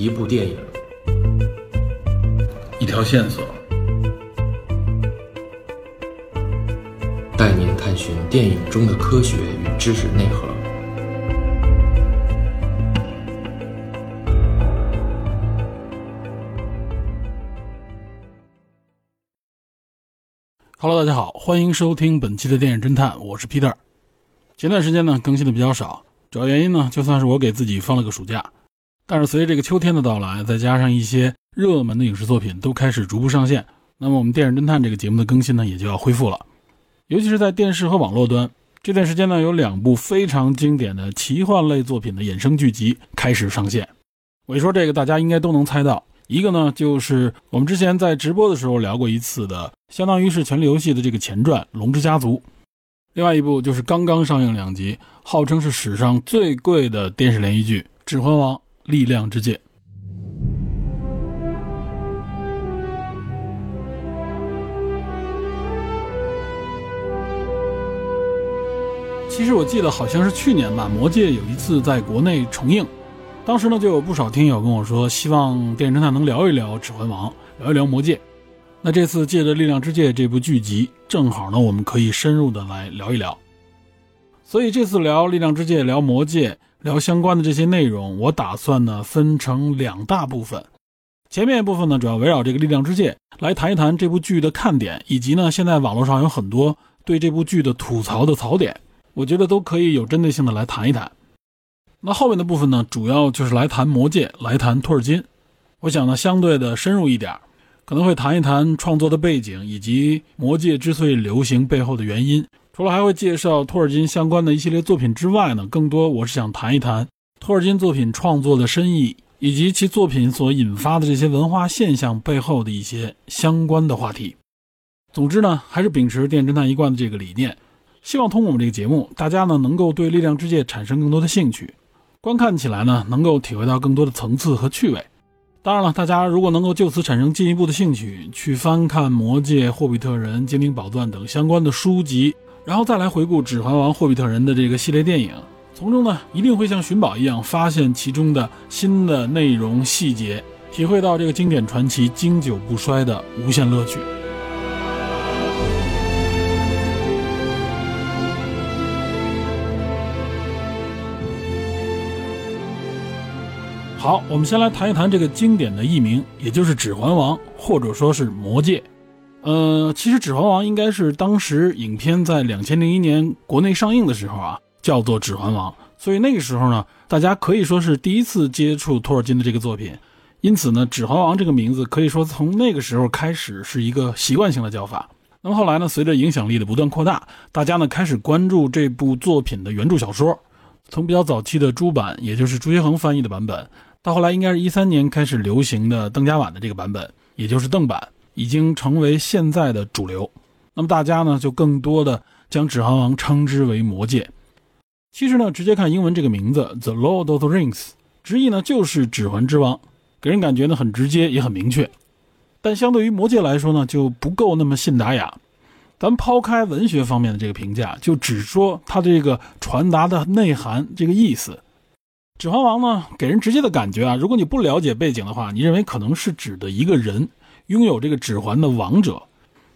一部电影，一条线索，带您探寻电影中的科学与知识内核。Hello，大家好，欢迎收听本期的电影侦探，我是 Peter。前段时间呢更新的比较少，主要原因呢就算是我给自己放了个暑假。但是随着这个秋天的到来，再加上一些热门的影视作品都开始逐步上线，那么我们电影侦探这个节目的更新呢也就要恢复了。尤其是在电视和网络端，这段时间呢有两部非常经典的奇幻类作品的衍生剧集开始上线。我一说这个，大家应该都能猜到。一个呢，就是我们之前在直播的时候聊过一次的，相当于是《权力游戏》的这个前传《龙之家族》；另外一部就是刚刚上映两集，号称是史上最贵的电视连续剧《指环王：力量之戒》。其实我记得好像是去年吧，《魔戒》有一次在国内重映。当时呢，就有不少听友跟我说，希望电影侦探能聊一聊《指环王》，聊一聊《魔戒》。那这次借着《力量之戒》这部剧集，正好呢，我们可以深入的来聊一聊。所以这次聊《力量之戒》、聊《魔戒》、聊相关的这些内容，我打算呢分成两大部分。前面一部分呢，主要围绕这个《力量之戒》来谈一谈这部剧的看点，以及呢，现在网络上有很多对这部剧的吐槽的槽点，我觉得都可以有针对性的来谈一谈。那后面的部分呢，主要就是来谈魔戒，来谈托尔金。我想呢，相对的深入一点，可能会谈一谈创作的背景，以及魔戒之所以流行背后的原因。除了还会介绍托尔金相关的一系列作品之外呢，更多我是想谈一谈托尔金作品创作的深意，以及其作品所引发的这些文化现象背后的一些相关的话题。总之呢，还是秉持电侦探一贯的这个理念，希望通过我们这个节目，大家呢能够对力量之界产生更多的兴趣。观看起来呢，能够体会到更多的层次和趣味。当然了，大家如果能够就此产生进一步的兴趣，去翻看《魔戒》《霍比特人》《精灵宝钻》等相关的书籍，然后再来回顾《指环王》《霍比特人》的这个系列电影，从中呢一定会像寻宝一样，发现其中的新的内容细节，体会到这个经典传奇经久不衰的无限乐趣。好，我们先来谈一谈这个经典的译名，也就是《指环王》，或者说是《魔戒》。呃，其实《指环王》应该是当时影片在两千零一年国内上映的时候啊，叫做《指环王》，所以那个时候呢，大家可以说是第一次接触托尔金的这个作品，因此呢，《指环王》这个名字可以说从那个时候开始是一个习惯性的叫法。那么后来呢，随着影响力的不断扩大，大家呢开始关注这部作品的原著小说，从比较早期的朱版，也就是朱学恒翻译的版本。到后来，应该是一三年开始流行的邓家版的这个版本，也就是邓版，已经成为现在的主流。那么大家呢，就更多的将《指环王》称之为《魔戒》。其实呢，直接看英文这个名字《The Lord of the Rings》，直译呢就是《指环之王》，给人感觉呢很直接，也很明确。但相对于《魔戒》来说呢，就不够那么信达雅。咱抛开文学方面的这个评价，就只说它这个传达的内涵，这个意思。《指环王》呢，给人直接的感觉啊，如果你不了解背景的话，你认为可能是指的一个人拥有这个指环的王者，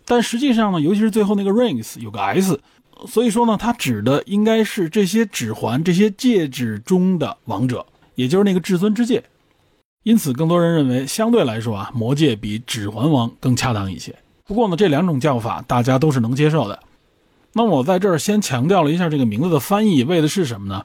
但实际上呢，尤其是最后那个 rings 有个 s，所以说呢，它指的应该是这些指环、这些戒指中的王者，也就是那个至尊之戒。因此，更多人认为相对来说啊，魔戒比《指环王》更恰当一些。不过呢，这两种叫法大家都是能接受的。那么我在这儿先强调了一下这个名字的翻译，为的是什么呢？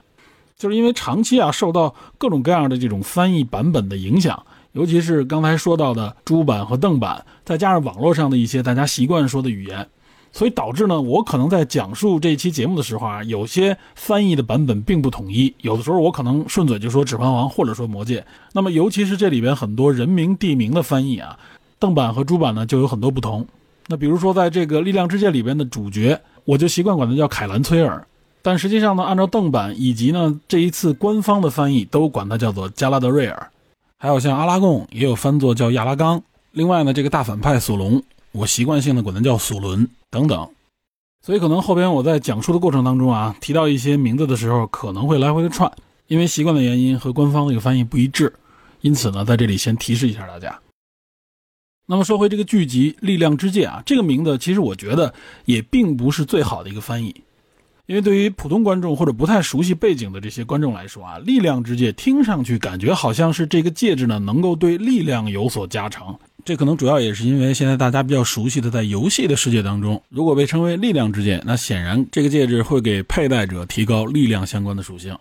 就是因为长期啊受到各种各样的这种翻译版本的影响，尤其是刚才说到的朱版和邓版，再加上网络上的一些大家习惯说的语言，所以导致呢，我可能在讲述这一期节目的时候啊，有些翻译的版本并不统一。有的时候我可能顺嘴就说《指环王》或者说《魔戒》，那么尤其是这里边很多人名地名的翻译啊，邓版和朱版呢就有很多不同。那比如说在这个《力量之戒》里边的主角，我就习惯管他叫凯兰崔尔。但实际上呢，按照邓版以及呢这一次官方的翻译，都管它叫做加拉德瑞尔。还有像阿拉贡也有翻作叫亚拉冈。另外呢，这个大反派索隆，我习惯性的管他叫索伦等等。所以可能后边我在讲述的过程当中啊，提到一些名字的时候，可能会来回的串，因为习惯的原因和官方这个翻译不一致。因此呢，在这里先提示一下大家。那么说回这个剧集《力量之界》啊，这个名字其实我觉得也并不是最好的一个翻译，因为对于普通观众或者不太熟悉背景的这些观众来说啊，《力量之戒》听上去感觉好像是这个戒指呢能够对力量有所加成。这可能主要也是因为现在大家比较熟悉的，在游戏的世界当中，如果被称为力量之戒，那显然这个戒指会给佩戴者提高力量相关的属性。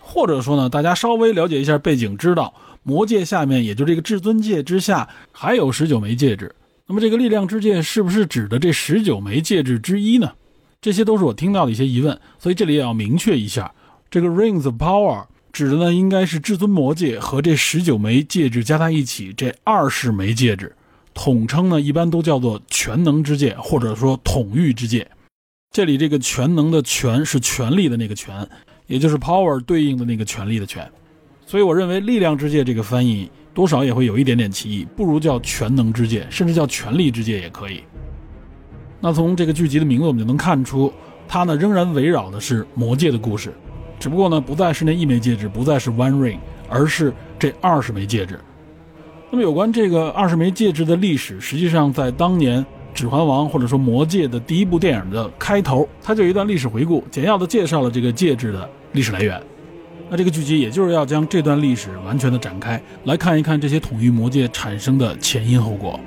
或者说呢，大家稍微了解一下背景，知道魔戒下面，也就这个至尊戒之下还有十九枚戒指。那么这个力量之戒是不是指的这十九枚戒指之一呢？这些都是我听到的一些疑问，所以这里也要明确一下，这个 Rings of Power。指的呢，应该是至尊魔戒和这十九枚戒指加在一起，这二十枚戒指，统称呢一般都叫做全能之戒，或者说统御之戒。这里这个全能的全是权力的那个权，也就是 power 对应的那个权力的权。所以我认为力量之戒这个翻译多少也会有一点点歧义，不如叫全能之戒，甚至叫权力之戒也可以。那从这个剧集的名字我们就能看出，它呢仍然围绕的是魔戒的故事。只不过呢，不再是那一枚戒指，不再是 One Ring，而是这二十枚戒指。那么有关这个二十枚戒指的历史，实际上在当年《指环王》或者说《魔戒》的第一部电影的开头，它就有一段历史回顾，简要的介绍了这个戒指的历史来源。那这个剧集也就是要将这段历史完全的展开，来看一看这些统一魔戒产生的前因后果。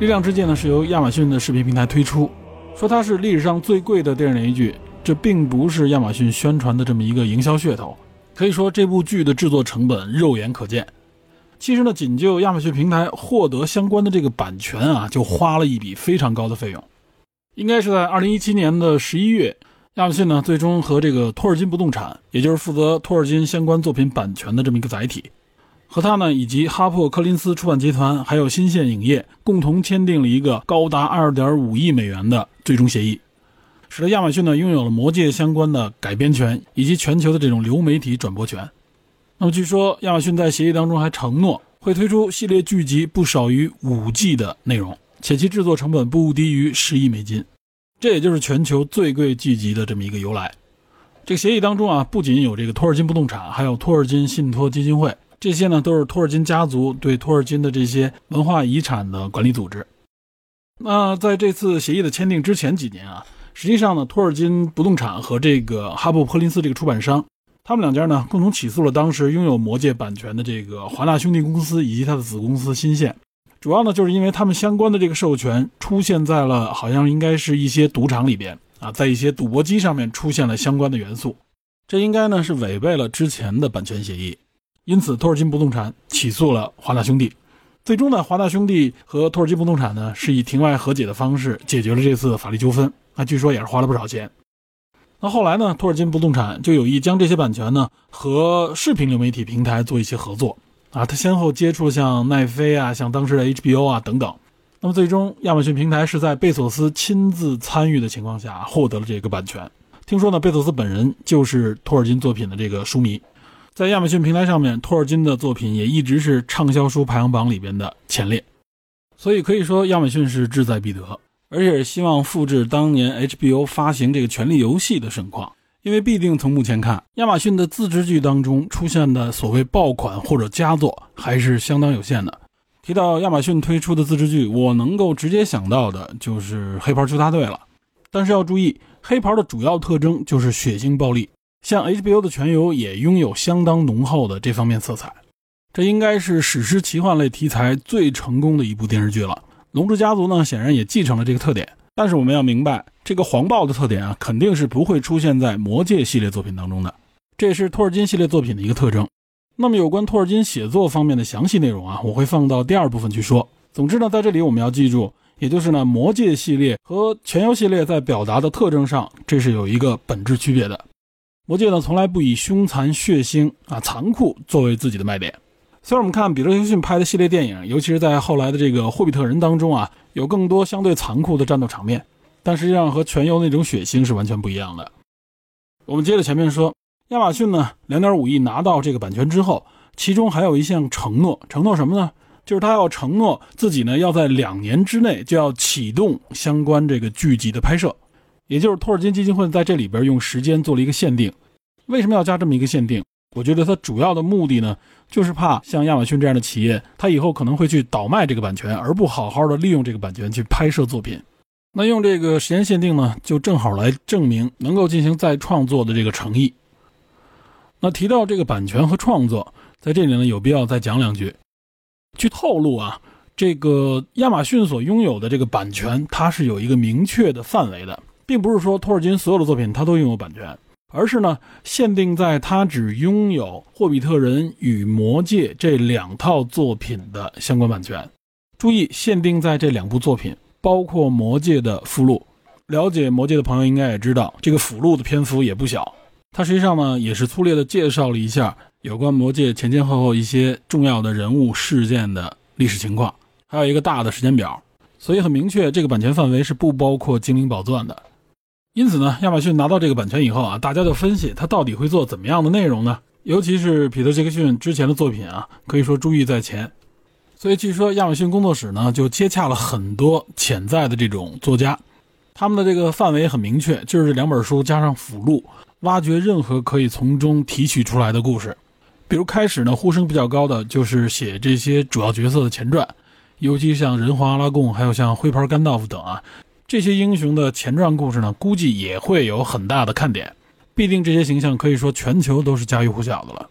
力量之戒呢是由亚马逊的视频平台推出，说它是历史上最贵的电视连续剧，这并不是亚马逊宣传的这么一个营销噱头。可以说这部剧的制作成本肉眼可见。其实呢，仅就亚马逊平台获得相关的这个版权啊，就花了一笔非常高的费用。应该是在二零一七年的十一月，亚马逊呢最终和这个托尔金不动产，也就是负责托尔金相关作品版权的这么一个载体。和他呢，以及哈珀柯林斯出版集团，还有新线影业共同签订了一个高达二点五亿美元的最终协议，使得亚马逊呢拥有了《魔戒》相关的改编权以及全球的这种流媒体转播权。那么，据说亚马逊在协议当中还承诺会推出系列剧集不少于五季的内容，且其制作成本不低于十亿美金，这也就是全球最贵剧集的这么一个由来。这个协议当中啊，不仅有这个托尔金不动产，还有托尔金信托基金会。这些呢都是托尔金家族对托尔金的这些文化遗产的管理组织。那在这次协议的签订之前几年啊，实际上呢，托尔金不动产和这个哈布·珀林斯这个出版商，他们两家呢共同起诉了当时拥有《魔戒》版权的这个华纳兄弟公司以及他的子公司新线。主要呢就是因为他们相关的这个授权出现在了好像应该是一些赌场里边啊，在一些赌博机上面出现了相关的元素，这应该呢是违背了之前的版权协议。因此，托尔金不动产起诉了华纳兄弟。最终呢，华纳兄弟和托尔金不动产呢是以庭外和解的方式解决了这次法律纠纷。那据说也是花了不少钱。那后来呢，托尔金不动产就有意将这些版权呢和视频流媒体平台做一些合作啊。他先后接触像奈飞啊、像当时的 HBO 啊等等。那么最终，亚马逊平台是在贝索斯亲自参与的情况下获得了这个版权。听说呢，贝索斯本人就是托尔金作品的这个书迷。在亚马逊平台上面，托尔金的作品也一直是畅销书排行榜里边的前列，所以可以说亚马逊是志在必得，而且希望复制当年 HBO 发行这个《权力游戏》的盛况。因为必定从目前看，亚马逊的自制剧当中出现的所谓爆款或者佳作还是相当有限的。提到亚马逊推出的自制剧，我能够直接想到的就是《黑袍纠察队》了。但是要注意，黑袍的主要特征就是血腥暴力。像 HBO 的《全游》也拥有相当浓厚的这方面色彩，这应该是史诗奇幻类题材最成功的一部电视剧了。龙之家族呢，显然也继承了这个特点。但是我们要明白，这个黄暴的特点啊，肯定是不会出现在魔戒系列作品当中的，这也是托尔金系列作品的一个特征。那么有关托尔金写作方面的详细内容啊，我会放到第二部分去说。总之呢，在这里我们要记住，也就是呢，魔戒系列和全游系列在表达的特征上，这是有一个本质区别的。魔戒呢，从来不以凶残、血腥啊、残酷作为自己的卖点。虽然我们看彼得·杰逊拍的系列电影，尤其是在后来的这个《霍比特人》当中啊，有更多相对残酷的战斗场面，但实际上和全游那种血腥是完全不一样的。我们接着前面说，亚马逊呢，两点五亿拿到这个版权之后，其中还有一项承诺，承诺什么呢？就是他要承诺自己呢要在两年之内就要启动相关这个剧集的拍摄，也就是托尔金基金会在这里边用时间做了一个限定。为什么要加这么一个限定？我觉得它主要的目的呢，就是怕像亚马逊这样的企业，它以后可能会去倒卖这个版权，而不好好的利用这个版权去拍摄作品。那用这个时间限定呢，就正好来证明能够进行再创作的这个诚意。那提到这个版权和创作，在这里呢，有必要再讲两句。据透露啊，这个亚马逊所拥有的这个版权，它是有一个明确的范围的，并不是说托尔金所有的作品他都拥有版权。而是呢，限定在他只拥有《霍比特人》与《魔戒》这两套作品的相关版权。注意，限定在这两部作品，包括《魔戒》的附录。了解《魔戒》的朋友应该也知道，这个附录的篇幅也不小。它实际上呢，也是粗略的介绍了一下有关《魔戒》前前后后一些重要的人物事件的历史情况，还有一个大的时间表。所以很明确，这个版权范围是不包括《精灵宝钻》的。因此呢，亚马逊拿到这个版权以后啊，大家就分析它到底会做怎么样的内容呢？尤其是彼得·杰克逊之前的作品啊，可以说珠玉在前。所以据说亚马逊工作室呢就接洽了很多潜在的这种作家，他们的这个范围很明确，就是两本书加上附录，挖掘任何可以从中提取出来的故事。比如开始呢呼声比较高的就是写这些主要角色的前传，尤其像人皇阿拉贡，还有像灰牌甘道夫等啊。这些英雄的前传故事呢，估计也会有很大的看点。必定这些形象可以说全球都是家喻户晓的了。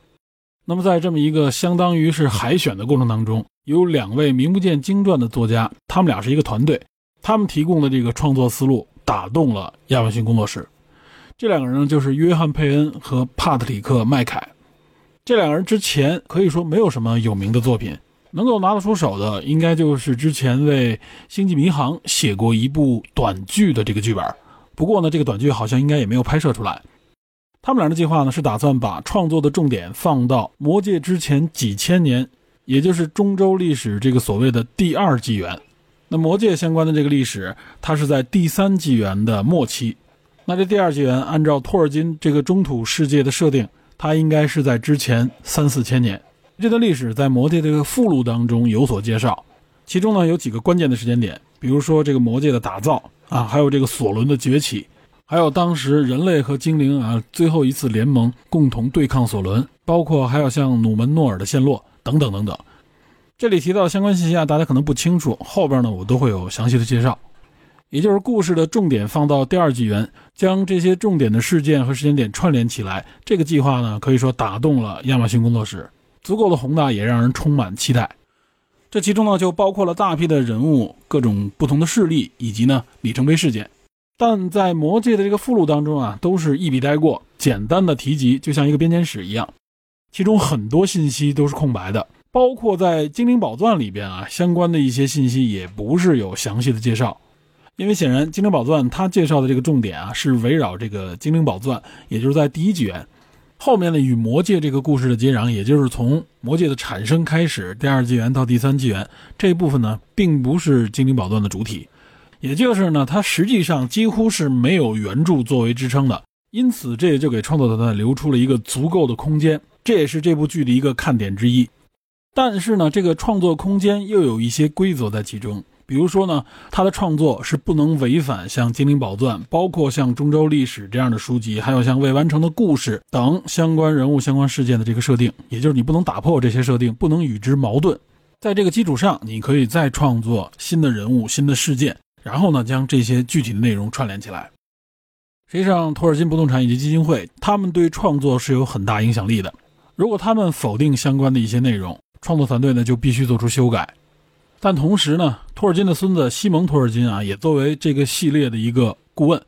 那么在这么一个相当于是海选的过程当中，有两位名不见经传的作家，他们俩是一个团队，他们提供的这个创作思路打动了亚马逊工作室。这两个人呢，就是约翰·佩恩和帕特里克·麦凯。这两个人之前可以说没有什么有名的作品。能够拿得出手的，应该就是之前为《星际迷航》写过一部短剧的这个剧本。不过呢，这个短剧好像应该也没有拍摄出来。他们俩的计划呢，是打算把创作的重点放到《魔戒》之前几千年，也就是中州历史这个所谓的第二纪元。那《魔戒》相关的这个历史，它是在第三纪元的末期。那这第二纪元，按照托尔金这个中土世界的设定，它应该是在之前三四千年。这段历史在魔戒这个附录当中有所介绍，其中呢有几个关键的时间点，比如说这个魔戒的打造啊，还有这个索伦的崛起，还有当时人类和精灵啊最后一次联盟共同对抗索伦，包括还有像努门诺尔的陷落等等等等。这里提到的相关信息啊，大家可能不清楚，后边呢我都会有详细的介绍。也就是故事的重点放到第二纪元，将这些重点的事件和时间点串联起来，这个计划呢可以说打动了亚马逊工作室。足够的宏大，也让人充满期待。这其中呢，就包括了大批的人物、各种不同的势力，以及呢里程碑事件。但在魔戒的这个附录当中啊，都是一笔带过，简单的提及，就像一个编年史一样。其中很多信息都是空白的，包括在精灵宝钻里边啊，相关的一些信息也不是有详细的介绍。因为显然精灵宝钻它介绍的这个重点啊，是围绕这个精灵宝钻，也就是在第一纪元。后面的，与魔界这个故事的接壤，也就是从魔界的产生开始，第二纪元到第三纪元这一部分呢，并不是精灵宝钻的主体，也就是呢，它实际上几乎是没有原著作为支撑的，因此这也就给创作团队留出了一个足够的空间，这也是这部剧的一个看点之一。但是呢，这个创作空间又有一些规则在其中。比如说呢，他的创作是不能违反像《精灵宝钻》、包括像《中州历史》这样的书籍，还有像未完成的故事等相关人物、相关事件的这个设定。也就是你不能打破这些设定，不能与之矛盾。在这个基础上，你可以再创作新的人物、新的事件，然后呢，将这些具体的内容串联起来。实际上，托尔金不动产以及基金会，他们对创作是有很大影响力的。如果他们否定相关的一些内容，创作团队呢就必须做出修改。但同时呢，托尔金的孙子西蒙·托尔金啊，也作为这个系列的一个顾问，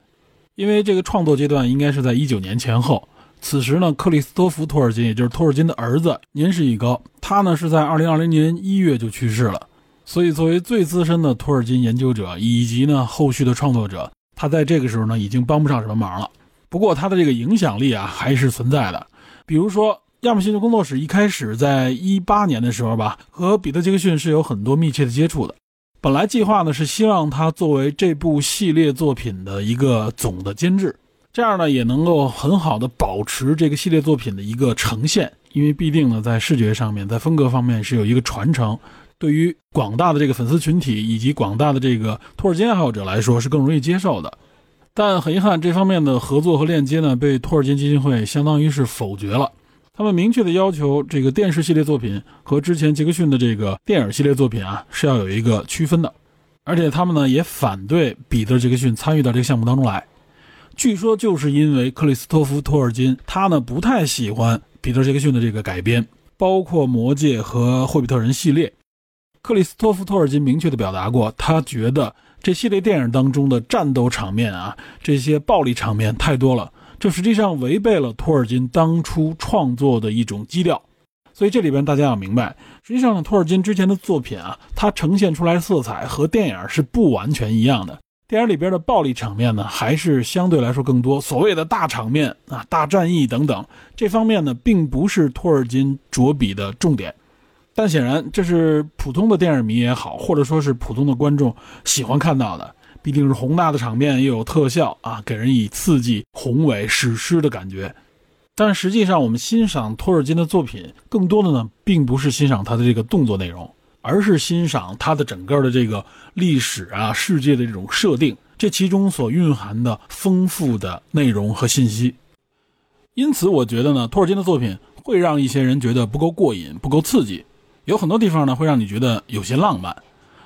因为这个创作阶段应该是在一九年前后。此时呢，克里斯托弗·托尔金，也就是托尔金的儿子，年事已高，他呢是在二零二零年一月就去世了。所以，作为最资深的托尔金研究者以及呢后续的创作者，他在这个时候呢已经帮不上什么忙了。不过，他的这个影响力啊还是存在的，比如说。亚马逊的工作室一开始在一八年的时候吧，和彼得·杰克逊是有很多密切的接触的。本来计划呢是希望他作为这部系列作品的一个总的监制，这样呢也能够很好的保持这个系列作品的一个呈现。因为必定呢在视觉上面，在风格方面是有一个传承，对于广大的这个粉丝群体以及广大的这个托尔金爱好者来说是更容易接受的。但很遗憾，这方面的合作和链接呢，被托尔金基金会相当于是否决了。他们明确的要求，这个电视系列作品和之前杰克逊的这个电影系列作品啊，是要有一个区分的。而且他们呢，也反对彼得·杰克逊参与到这个项目当中来。据说就是因为克里斯托弗·托尔金，他呢不太喜欢彼得·杰克逊的这个改编，包括《魔戒》和《霍比特人》系列。克里斯托弗·托尔金明确的表达过，他觉得这系列电影当中的战斗场面啊，这些暴力场面太多了，这实际上违背了托尔金当初创作的一种基调。所以这里边大家要明白，实际上呢，托尔金之前的作品啊，它呈现出来色彩和电影是不完全一样的。电影里边的暴力场面呢，还是相对来说更多。所谓的大场面啊、大战役等等，这方面呢，并不是托尔金着笔的重点。但显然，这是普通的电影迷也好，或者说是普通的观众喜欢看到的。必定是宏大的场面，又有特效啊，给人以刺激、宏伟、史诗的感觉。但实际上，我们欣赏托尔金的作品，更多的呢，并不是欣赏他的这个动作内容。而是欣赏他的整个的这个历史啊、世界的这种设定，这其中所蕴含的丰富的内容和信息。因此，我觉得呢，托尔金的作品会让一些人觉得不够过瘾、不够刺激，有很多地方呢会让你觉得有些浪漫。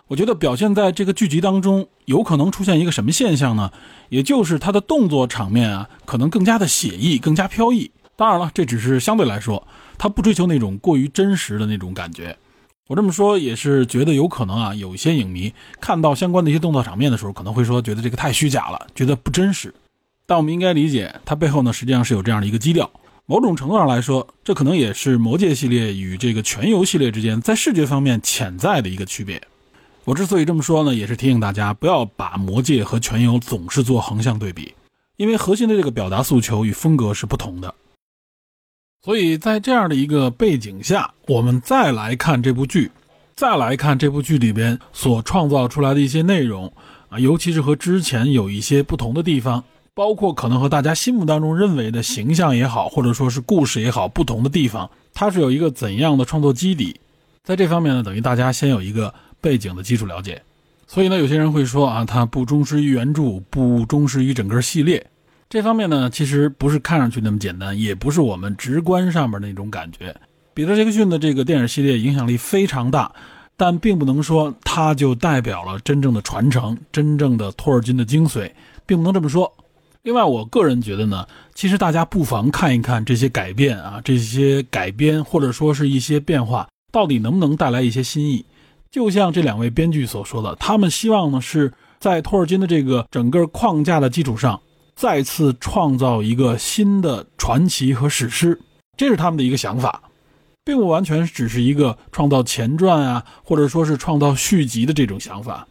我觉得表现在这个剧集当中，有可能出现一个什么现象呢？也就是他的动作场面啊，可能更加的写意、更加飘逸。当然了，这只是相对来说，他不追求那种过于真实的那种感觉。我这么说也是觉得有可能啊，有一些影迷看到相关的一些动作场面的时候，可能会说觉得这个太虚假了，觉得不真实。但我们应该理解，它背后呢实际上是有这样的一个基调。某种程度上来说，这可能也是魔戒系列与这个全游系列之间在视觉方面潜在的一个区别。我之所以这么说呢，也是提醒大家不要把魔戒和全游总是做横向对比，因为核心的这个表达诉求与风格是不同的。所以在这样的一个背景下，我们再来看这部剧，再来看这部剧里边所创造出来的一些内容啊，尤其是和之前有一些不同的地方，包括可能和大家心目当中认为的形象也好，或者说是故事也好，不同的地方，它是有一个怎样的创作基底？在这方面呢，等于大家先有一个背景的基础了解。所以呢，有些人会说啊，它不忠实于原著，不忠实于整个系列。这方面呢，其实不是看上去那么简单，也不是我们直观上面那种感觉。彼得·杰克逊的这个电影系列影响力非常大，但并不能说它就代表了真正的传承，真正的托尔金的精髓，并不能这么说。另外，我个人觉得呢，其实大家不妨看一看这些改变啊，这些改编或者说是一些变化，到底能不能带来一些新意。就像这两位编剧所说的，他们希望呢是在托尔金的这个整个框架的基础上。再次创造一个新的传奇和史诗，这是他们的一个想法，并不完全只是一个创造前传啊，或者说是创造续集的这种想法。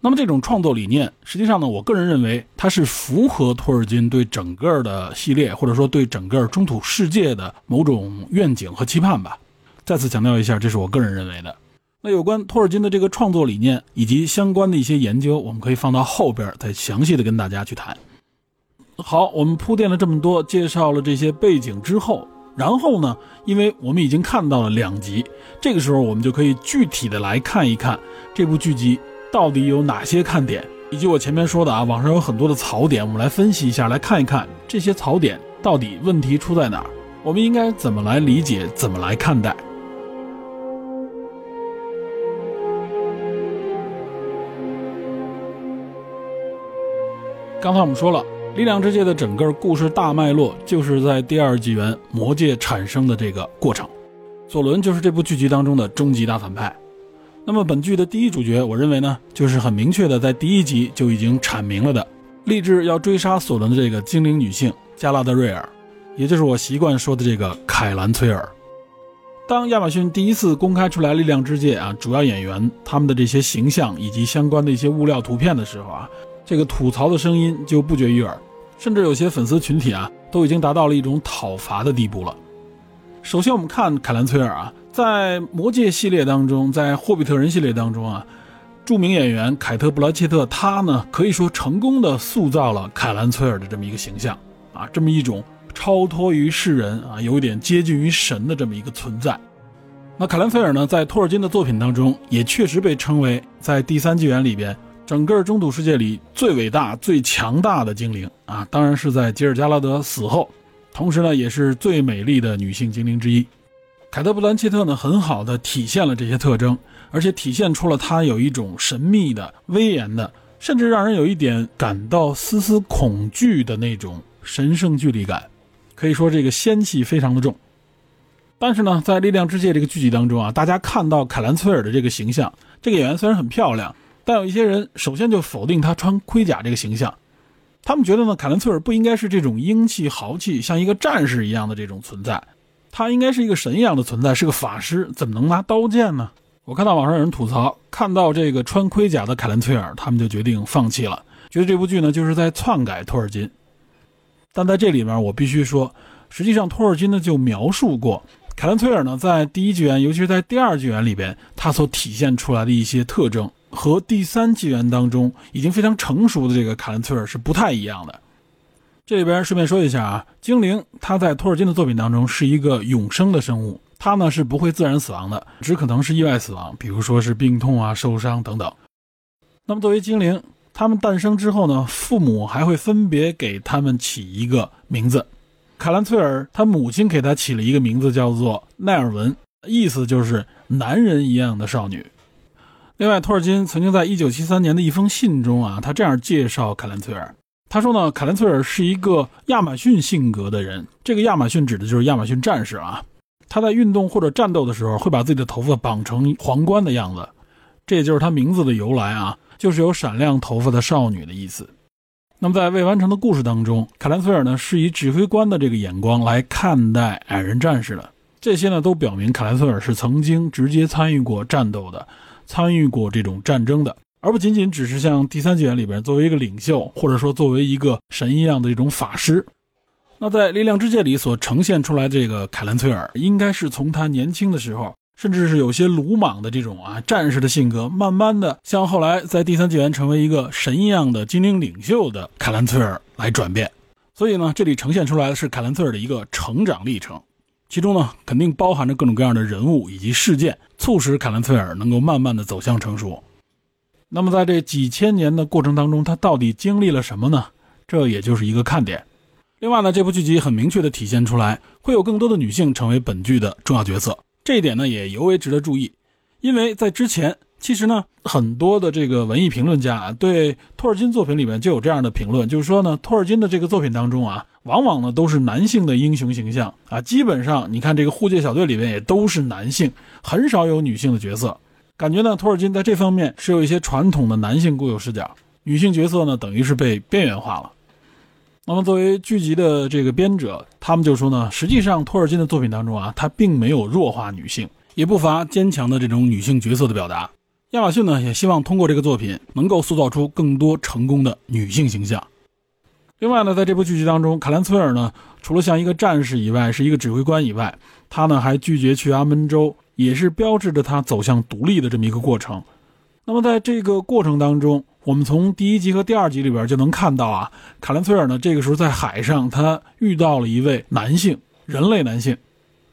那么这种创作理念，实际上呢，我个人认为它是符合托尔金对整个的系列，或者说对整个中土世界的某种愿景和期盼吧。再次强调一下，这是我个人认为的。那有关托尔金的这个创作理念以及相关的一些研究，我们可以放到后边再详细的跟大家去谈。好，我们铺垫了这么多，介绍了这些背景之后，然后呢，因为我们已经看到了两集，这个时候我们就可以具体的来看一看这部剧集到底有哪些看点，以及我前面说的啊，网上有很多的槽点，我们来分析一下，来看一看这些槽点到底问题出在哪儿，我们应该怎么来理解，怎么来看待。刚才我们说了。力量之戒的整个故事大脉络，就是在第二纪元魔戒产生的这个过程。索伦就是这部剧集当中的终极大反派。那么本剧的第一主角，我认为呢，就是很明确的在第一集就已经阐明了的，立志要追杀索伦的这个精灵女性加拉德瑞尔，也就是我习惯说的这个凯兰崔尔。当亚马逊第一次公开出来力量之戒啊主要演员他们的这些形象以及相关的一些物料图片的时候啊。这个吐槽的声音就不绝于耳，甚至有些粉丝群体啊，都已经达到了一种讨伐的地步了。首先，我们看凯兰崔尔啊，在《魔戒》系列当中，在《霍比特人》系列当中啊，著名演员凯特·布拉切特，他呢可以说成功的塑造了凯兰崔尔的这么一个形象啊，这么一种超脱于世人啊，有一点接近于神的这么一个存在。那凯兰崔尔呢，在托尔金的作品当中，也确实被称为在第三纪元里边整个中土世界里最伟大、最强大的精灵啊！当然是在吉尔加拉德死后，同时呢，也是最美丽的女性精灵之一。凯特·布兰切特呢，很好的体现了这些特征，而且体现出了她有一种神秘的、威严的，甚至让人有一点感到丝丝恐惧的那种神圣距离感。可以说，这个仙气非常的重。但是呢，在《力量之戒》这个剧集当中啊，大家看到凯兰崔尔的这个形象，这个演员虽然很漂亮，但有一些人首先就否定他穿盔甲这个形象。他们觉得呢，凯兰崔尔不应该是这种英气豪气，像一个战士一样的这种存在，他应该是一个神一样的存在，是个法师，怎么能拿刀剑呢？我看到网上有人吐槽，看到这个穿盔甲的凯兰崔尔，他们就决定放弃了，觉得这部剧呢就是在篡改托尔金。但在这里面，我必须说，实际上托尔金呢就描述过。凯兰崔尔呢，在第一纪元，尤其是在第二纪元里边，他所体现出来的一些特征，和第三纪元当中已经非常成熟的这个卡兰崔尔是不太一样的。这里边顺便说一下啊，精灵它在托尔金的作品当中是一个永生的生物，它呢是不会自然死亡的，只可能是意外死亡，比如说是病痛啊、受伤等等。那么作为精灵，他们诞生之后呢，父母还会分别给他们起一个名字。卡兰崔尔，他母亲给他起了一个名字，叫做奈尔文，意思就是男人一样的少女。另外，托尔金曾经在一九七三年的一封信中啊，他这样介绍凯兰崔尔，他说呢，凯兰崔尔是一个亚马逊性格的人，这个亚马逊指的就是亚马逊战士啊。他在运动或者战斗的时候，会把自己的头发绑成皇冠的样子，这也就是他名字的由来啊，就是有闪亮头发的少女的意思。那么，在未完成的故事当中，凯兰崔尔呢是以指挥官的这个眼光来看待矮人战士的。这些呢都表明凯兰崔尔是曾经直接参与过战斗的，参与过这种战争的，而不仅仅只是像第三纪元里边作为一个领袖，或者说作为一个神一样的这种法师。那在力量之界里所呈现出来这个凯兰崔尔，应该是从他年轻的时候。甚至是有些鲁莽的这种啊战士的性格，慢慢的向后来在第三纪元成为一个神一样的精灵领袖的凯兰崔尔来转变。所以呢，这里呈现出来的是凯兰崔尔的一个成长历程，其中呢肯定包含着各种各样的人物以及事件，促使凯兰崔尔能够慢慢的走向成熟。那么在这几千年的过程当中，他到底经历了什么呢？这也就是一个看点。另外呢，这部剧集很明确的体现出来，会有更多的女性成为本剧的重要角色。这一点呢也尤为值得注意，因为在之前，其实呢很多的这个文艺评论家啊，对托尔金作品里面就有这样的评论，就是说呢，托尔金的这个作品当中啊，往往呢都是男性的英雄形象啊，基本上你看这个护戒小队里面也都是男性，很少有女性的角色，感觉呢托尔金在这方面是有一些传统的男性固有视角，女性角色呢等于是被边缘化了。那么，作为剧集的这个编者，他们就说呢，实际上托尔金的作品当中啊，他并没有弱化女性，也不乏坚强的这种女性角色的表达。亚马逊呢，也希望通过这个作品，能够塑造出更多成功的女性形象。另外呢，在这部剧集当中，卡兰崔尔呢，除了像一个战士以外，是一个指挥官以外，他呢还拒绝去阿门州，也是标志着他走向独立的这么一个过程。那么，在这个过程当中，我们从第一集和第二集里边就能看到啊，卡兰崔尔呢，这个时候在海上，他遇到了一位男性，人类男性。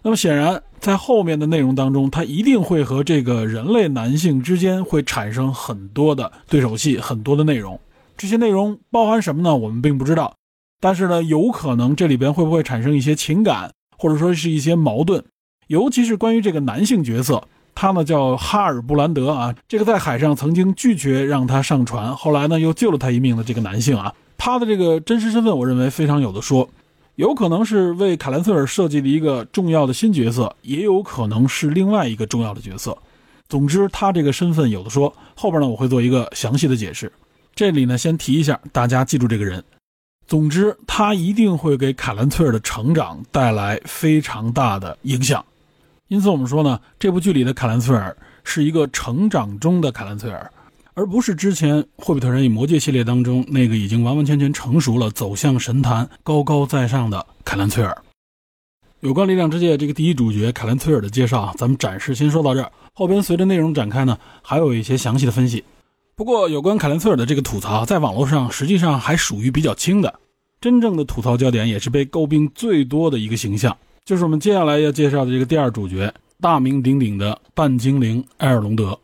那么显然，在后面的内容当中，他一定会和这个人类男性之间会产生很多的对手戏，很多的内容。这些内容包含什么呢？我们并不知道。但是呢，有可能这里边会不会产生一些情感，或者说是一些矛盾，尤其是关于这个男性角色。他呢叫哈尔布兰德啊，这个在海上曾经拒绝让他上船，后来呢又救了他一命的这个男性啊，他的这个真实身份，我认为非常有的说，有可能是为卡兰瑟尔设计的一个重要的新角色，也有可能是另外一个重要的角色。总之，他这个身份有的说，后边呢我会做一个详细的解释。这里呢先提一下，大家记住这个人。总之，他一定会给卡兰翠尔的成长带来非常大的影响。因此，我们说呢，这部剧里的卡兰崔尔是一个成长中的卡兰崔尔，而不是之前《霍比特人与魔戒》系列当中那个已经完完全全成熟了、走向神坛、高高在上的卡兰崔尔。有关《力量之戒》这个第一主角卡兰崔尔的介绍，咱们暂时先说到这儿。后边随着内容展开呢，还有一些详细的分析。不过，有关凯兰崔尔的这个吐槽，在网络上实际上还属于比较轻的。真正的吐槽焦点，也是被诟病最多的一个形象。就是我们接下来要介绍的这个第二主角大名鼎鼎的半精灵埃尔隆德。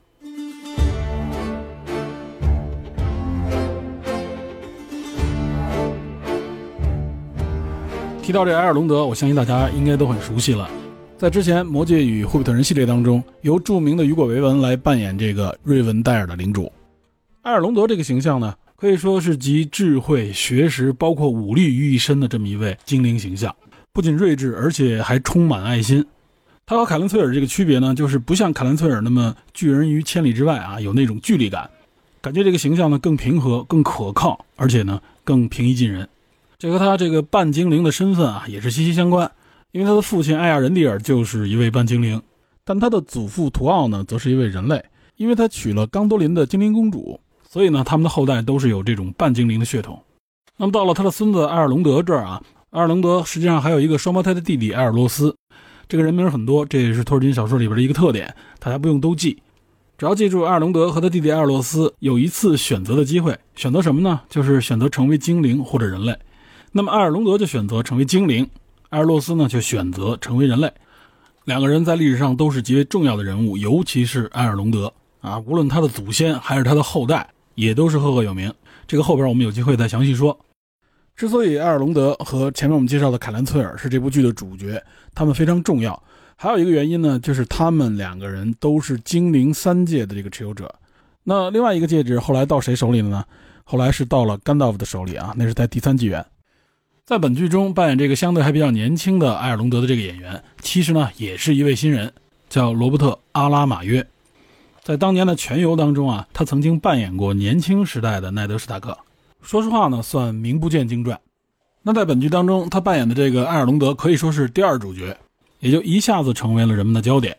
提到这埃尔隆德，我相信大家应该都很熟悉了。在之前《魔戒与霍比特人》系列当中，由著名的雨果·维文来扮演这个瑞文戴尔的领主。埃尔隆德这个形象呢，可以说是集智慧、学识，包括武力于一身的这么一位精灵形象。不仅睿智，而且还充满爱心。他和凯伦·崔尔这个区别呢，就是不像凯伦·崔尔那么拒人于千里之外啊，有那种距离感。感觉这个形象呢更平和、更可靠，而且呢更平易近人。这和他这个半精灵的身份啊也是息息相关，因为他的父亲艾亚人蒂尔就是一位半精灵，但他的祖父图奥呢则是一位人类，因为他娶了刚多林的精灵公主，所以呢他们的后代都是有这种半精灵的血统。那么到了他的孙子埃尔隆德这儿啊，埃尔隆德实际上还有一个双胞胎的弟弟埃尔洛斯，这个人名很多，这也是托尔金小说里边的一个特点，大家不用都记。只要记住，埃尔隆德和他弟弟埃尔洛斯有一次选择的机会，选择什么呢？就是选择成为精灵或者人类。那么埃尔隆德就选择成为精灵，埃尔洛斯呢就选择成为人类。两个人在历史上都是极为重要的人物，尤其是埃尔隆德啊，无论他的祖先还是他的后代，也都是赫赫有名。这个后边我们有机会再详细说。之所以埃尔隆德和前面我们介绍的凯兰崔尔是这部剧的主角，他们非常重要。还有一个原因呢，就是他们两个人都是精灵三界的这个持有者。那另外一个戒指后来到谁手里了呢？后来是到了甘道夫的手里啊，那是在第三纪元。在本剧中扮演这个相对还比较年轻的埃尔隆德的这个演员，其实呢也是一位新人，叫罗伯特·阿拉马约。在当年的《全游》当中啊，他曾经扮演过年轻时代的奈德·史塔克。说实话呢，算名不见经传。那在本剧当中，他扮演的这个埃尔隆德可以说是第二主角，也就一下子成为了人们的焦点。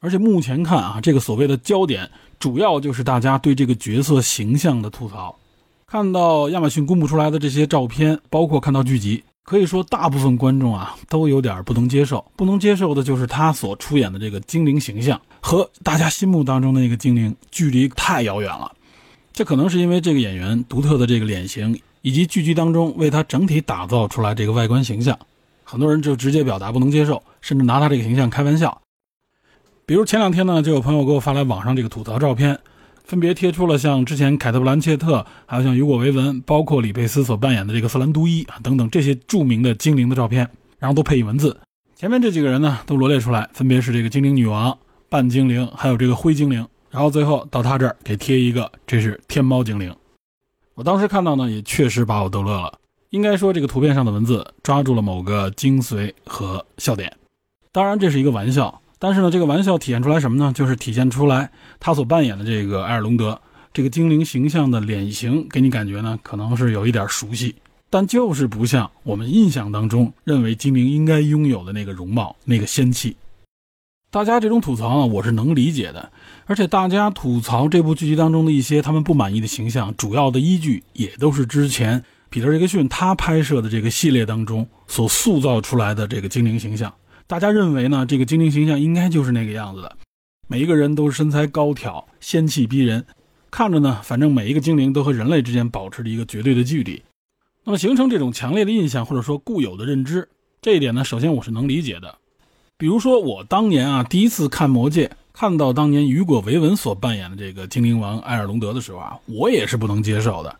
而且目前看啊，这个所谓的焦点，主要就是大家对这个角色形象的吐槽。看到亚马逊公布出来的这些照片，包括看到剧集，可以说大部分观众啊都有点不能接受。不能接受的就是他所出演的这个精灵形象和大家心目当中的那个精灵距离太遥远了。这可能是因为这个演员独特的这个脸型，以及剧集当中为他整体打造出来这个外观形象，很多人就直接表达不能接受，甚至拿他这个形象开玩笑。比如前两天呢，就有朋友给我发来网上这个吐槽照片。分别贴出了像之前凯特·布兰切特，还有像雨果·维文，包括李佩斯所扮演的这个瑟兰都伊啊等等这些著名的精灵的照片，然后都配以文字。前面这几个人呢都罗列出来，分别是这个精灵女王、半精灵，还有这个灰精灵。然后最后到他这儿给贴一个，这是天猫精灵。我当时看到呢，也确实把我逗乐了。应该说这个图片上的文字抓住了某个精髓和笑点。当然这是一个玩笑。但是呢，这个玩笑体现出来什么呢？就是体现出来他所扮演的这个埃尔隆德这个精灵形象的脸型，给你感觉呢，可能是有一点熟悉，但就是不像我们印象当中认为精灵应该拥有的那个容貌、那个仙气。大家这种吐槽呢，我是能理解的。而且大家吐槽这部剧集当中的一些他们不满意的形象，主要的依据也都是之前彼得·杰克逊他拍摄的这个系列当中所塑造出来的这个精灵形象。大家认为呢？这个精灵形象应该就是那个样子的，每一个人都是身材高挑、仙气逼人，看着呢，反正每一个精灵都和人类之间保持着一个绝对的距离。那么形成这种强烈的印象或者说固有的认知，这一点呢，首先我是能理解的。比如说我当年啊，第一次看《魔戒》，看到当年雨果·维文所扮演的这个精灵王埃尔隆德的时候啊，我也是不能接受的。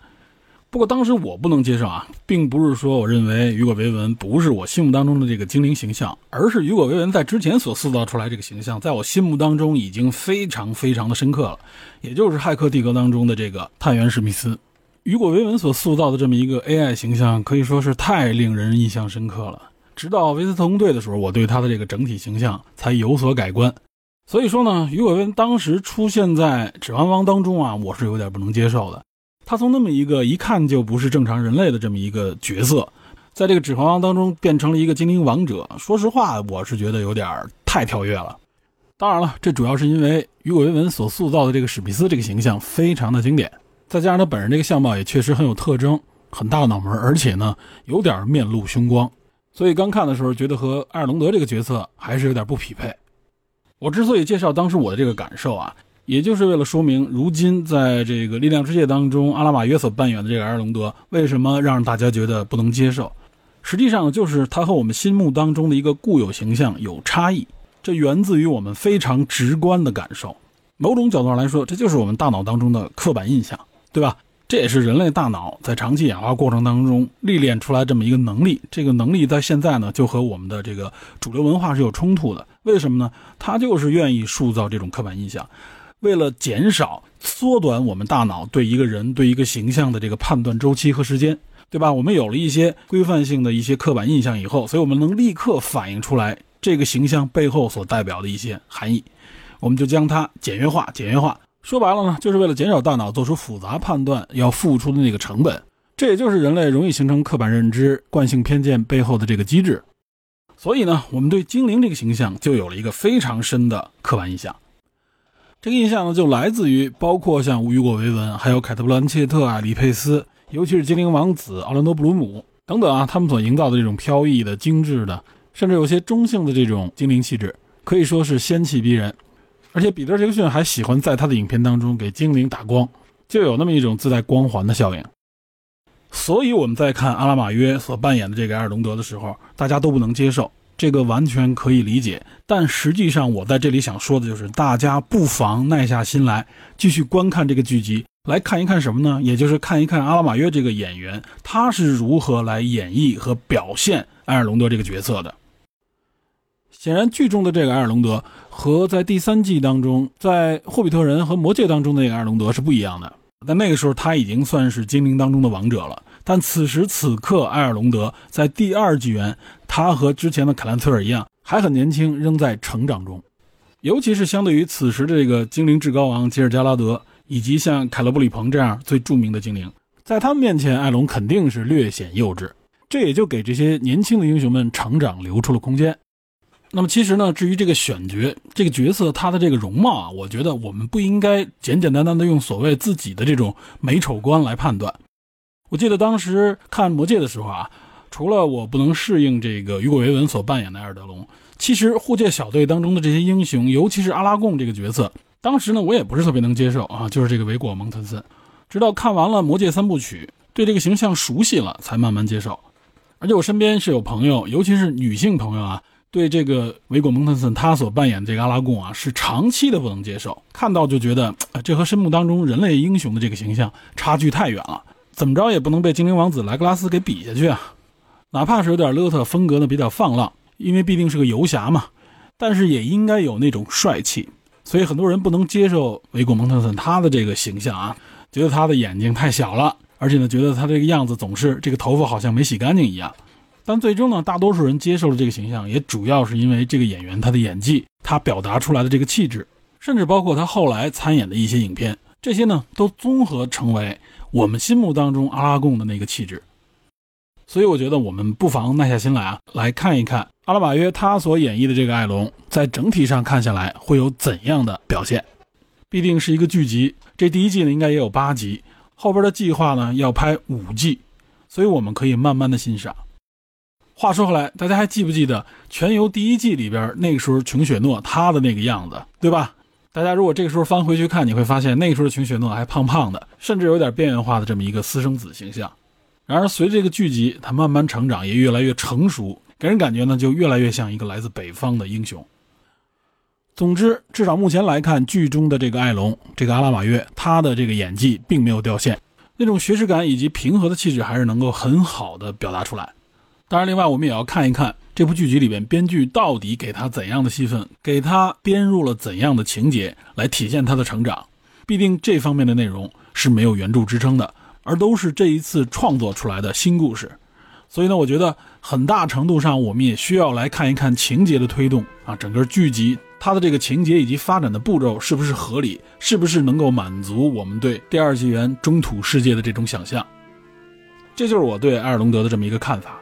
不过当时我不能接受啊，并不是说我认为雨果·维文不是我心目当中的这个精灵形象，而是雨果·维文在之前所塑造出来这个形象，在我心目当中已经非常非常的深刻了。也就是《骇客帝国》当中的这个探员史密斯，雨果·维文所塑造的这么一个 AI 形象，可以说是太令人印象深刻了。直到《维斯特工队》的时候，我对他的这个整体形象才有所改观。所以说呢，雨果·维文当时出现在《指环王》当中啊，我是有点不能接受的。他从那么一个一看就不是正常人类的这么一个角色，在这个《指环王》当中变成了一个精灵王者。说实话，我是觉得有点太跳跃了。当然了，这主要是因为雨果·维文所塑造的这个史密斯这个形象非常的经典，再加上他本人这个相貌也确实很有特征，很大的脑门，而且呢有点面露凶光，所以刚看的时候觉得和埃尔隆德这个角色还是有点不匹配。我之所以介绍当时我的这个感受啊。也就是为了说明，如今在这个力量之界当中，阿拉马约所扮演的这个埃尔隆德为什么让大家觉得不能接受？实际上就是他和我们心目当中的一个固有形象有差异。这源自于我们非常直观的感受。某种角度上来说，这就是我们大脑当中的刻板印象，对吧？这也是人类大脑在长期演化过程当中历练出来这么一个能力。这个能力在现在呢，就和我们的这个主流文化是有冲突的。为什么呢？它就是愿意塑造这种刻板印象，为了减少、缩短我们大脑对一个人、对一个形象的这个判断周期和时间，对吧？我们有了一些规范性的一些刻板印象以后，所以我们能立刻反映出来这个形象背后所代表的一些含义，我们就将它简约化、简约化。说白了呢，就是为了减少大脑做出复杂判断要付出的那个成本。这也就是人类容易形成刻板认知、惯性偏见背后的这个机制。所以呢，我们对精灵这个形象就有了一个非常深的刻板印象。这个印象呢，就来自于包括像雨果·维文、还有凯特·布兰切特啊、李佩斯，尤其是精灵王子奥兰多·布鲁姆等等啊，他们所营造的这种飘逸的、精致的，甚至有些中性的这种精灵气质，可以说是仙气逼人。而且彼得·杰克逊还喜欢在他的影片当中给精灵打光，就有那么一种自带光环的效应。所以我们在看阿拉玛约所扮演的这个埃尔隆德的时候，大家都不能接受，这个完全可以理解。但实际上，我在这里想说的就是，大家不妨耐下心来，继续观看这个剧集，来看一看什么呢？也就是看一看阿拉玛约这个演员他是如何来演绎和表现埃尔隆德这个角色的。显然，剧中的这个埃尔隆德和在第三季当中，在《霍比特人》和《魔戒》当中的那个埃尔隆德是不一样的。但那个时候，他已经算是精灵当中的王者了。但此时此刻，埃尔隆德在第二纪元，他和之前的凯兰特尔一样，还很年轻，仍在成长中。尤其是相对于此时的这个精灵至高王吉尔加拉德，以及像凯勒布里鹏这样最著名的精灵，在他们面前，艾隆肯定是略显幼稚。这也就给这些年轻的英雄们成长留出了空间。那么其实呢，至于这个选角，这个角色他的这个容貌啊，我觉得我们不应该简简单单的用所谓自己的这种美丑观来判断。我记得当时看《魔戒》的时候啊，除了我不能适应这个雨果·维文所扮演的埃尔德隆，其实护戒小队当中的这些英雄，尤其是阿拉贡这个角色，当时呢我也不是特别能接受啊，就是这个维果·蒙特森。直到看完了《魔戒》三部曲，对这个形象熟悉了，才慢慢接受。而且我身边是有朋友，尤其是女性朋友啊。对这个维果·蒙特森，他所扮演的这个阿拉贡啊，是长期的不能接受，看到就觉得这和心目当中人类英雄的这个形象差距太远了，怎么着也不能被精灵王子莱格拉斯给比下去啊！哪怕是有点勒特风格呢，比较放浪，因为毕竟是个游侠嘛，但是也应该有那种帅气。所以很多人不能接受维果·蒙特森他的这个形象啊，觉得他的眼睛太小了，而且呢，觉得他这个样子总是这个头发好像没洗干净一样。但最终呢，大多数人接受了这个形象，也主要是因为这个演员他的演技，他表达出来的这个气质，甚至包括他后来参演的一些影片，这些呢都综合成为我们心目当中阿拉贡的那个气质。所以我觉得我们不妨耐下心来啊，来看一看阿拉玛约他所演绎的这个艾隆，在整体上看下来会有怎样的表现。必定是一个剧集，这第一季呢应该也有八集，后边的计划呢要拍五季，所以我们可以慢慢的欣赏。话说回来，大家还记不记得《全游》第一季里边那个时候琼雪诺她的那个样子，对吧？大家如果这个时候翻回去看，你会发现那个时候琼雪诺还胖胖的，甚至有点边缘化的这么一个私生子形象。然而随着这个剧集，他慢慢成长，也越来越成熟，给人感觉呢就越来越像一个来自北方的英雄。总之，至少目前来看，剧中的这个艾隆，这个阿拉玛约，他的这个演技并没有掉线，那种学识感以及平和的气质还是能够很好的表达出来。当然，另外我们也要看一看这部剧集里边编剧到底给他怎样的戏份，给他编入了怎样的情节来体现他的成长。必定这方面的内容是没有原著支撑的，而都是这一次创作出来的新故事。所以呢，我觉得很大程度上我们也需要来看一看情节的推动啊，整个剧集它的这个情节以及发展的步骤是不是合理，是不是能够满足我们对第二纪元中土世界的这种想象。这就是我对埃尔隆德的这么一个看法。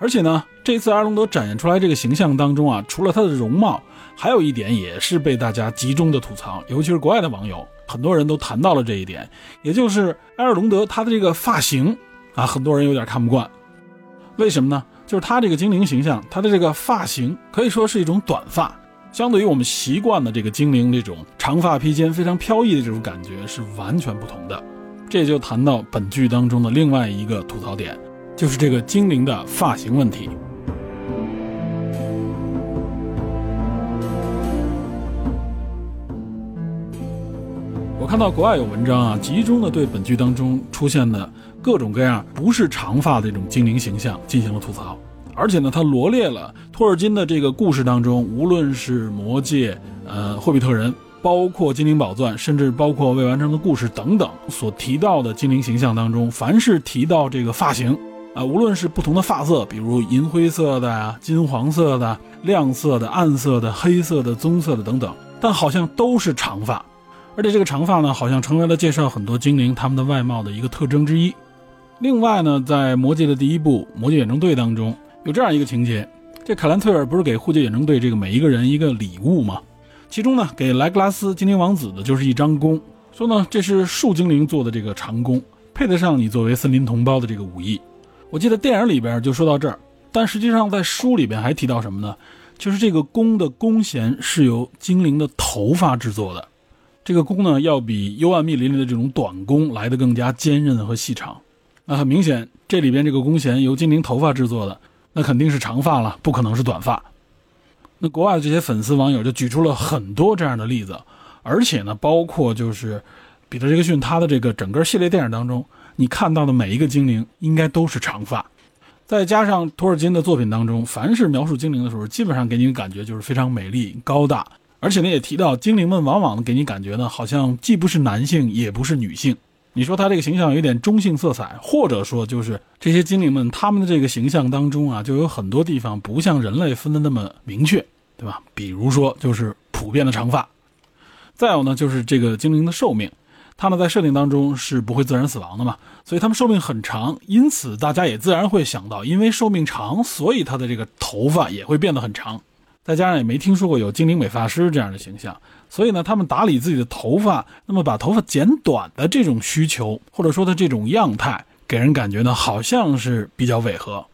而且呢，这次阿隆德展现出来这个形象当中啊，除了他的容貌，还有一点也是被大家集中的吐槽，尤其是国外的网友，很多人都谈到了这一点，也就是埃尔隆德他的这个发型啊，很多人有点看不惯。为什么呢？就是他这个精灵形象，他的这个发型可以说是一种短发，相对于我们习惯的这个精灵这种长发披肩、非常飘逸的这种感觉是完全不同的。这就谈到本剧当中的另外一个吐槽点。就是这个精灵的发型问题。我看到国外有文章啊集中的对本剧当中出现的各种各样不是长发的这种精灵形象进行了吐槽而且呢他罗列了托尔金的这个故事当中无论是魔界呃霍比特人包括精灵宝钻甚至包括未完成的故事等等所提到的精灵形象当中凡是提到这个发型啊，无论是不同的发色，比如银灰色的、金黄色的、亮色的、暗色的、黑色的、棕色的等等，但好像都是长发，而且这个长发呢，好像成为了介绍很多精灵他们的外貌的一个特征之一。另外呢，在《魔戒》的第一部《魔戒远征队》当中，有这样一个情节：这凯兰特尔不是给护戒远征队这个每一个人一个礼物吗？其中呢，给莱格拉斯精灵王子的就是一张弓，说呢这是树精灵做的这个长弓，配得上你作为森林同胞的这个武艺。我记得电影里边就说到这儿，但实际上在书里边还提到什么呢？就是这个弓的弓弦是由精灵的头发制作的，这个弓呢要比幽暗密林里的这种短弓来的更加坚韧和细长。那很明显，这里边这个弓弦由精灵头发制作的，那肯定是长发了，不可能是短发。那国外的这些粉丝网友就举出了很多这样的例子，而且呢，包括就是彼得·杰克逊他的这个整个系列电影当中。你看到的每一个精灵应该都是长发，再加上托尔金的作品当中，凡是描述精灵的时候，基本上给你感觉就是非常美丽高大，而且呢也提到精灵们往往给你感觉呢好像既不是男性也不是女性。你说他这个形象有点中性色彩，或者说就是这些精灵们他们的这个形象当中啊，就有很多地方不像人类分的那么明确，对吧？比如说就是普遍的长发，再有呢就是这个精灵的寿命。他们在设定当中是不会自然死亡的嘛，所以他们寿命很长，因此大家也自然会想到，因为寿命长，所以他的这个头发也会变得很长。再加上也没听说过有精灵美发师这样的形象，所以呢，他们打理自己的头发，那么把头发剪短的这种需求，或者说的这种样态，给人感觉呢，好像是比较违和。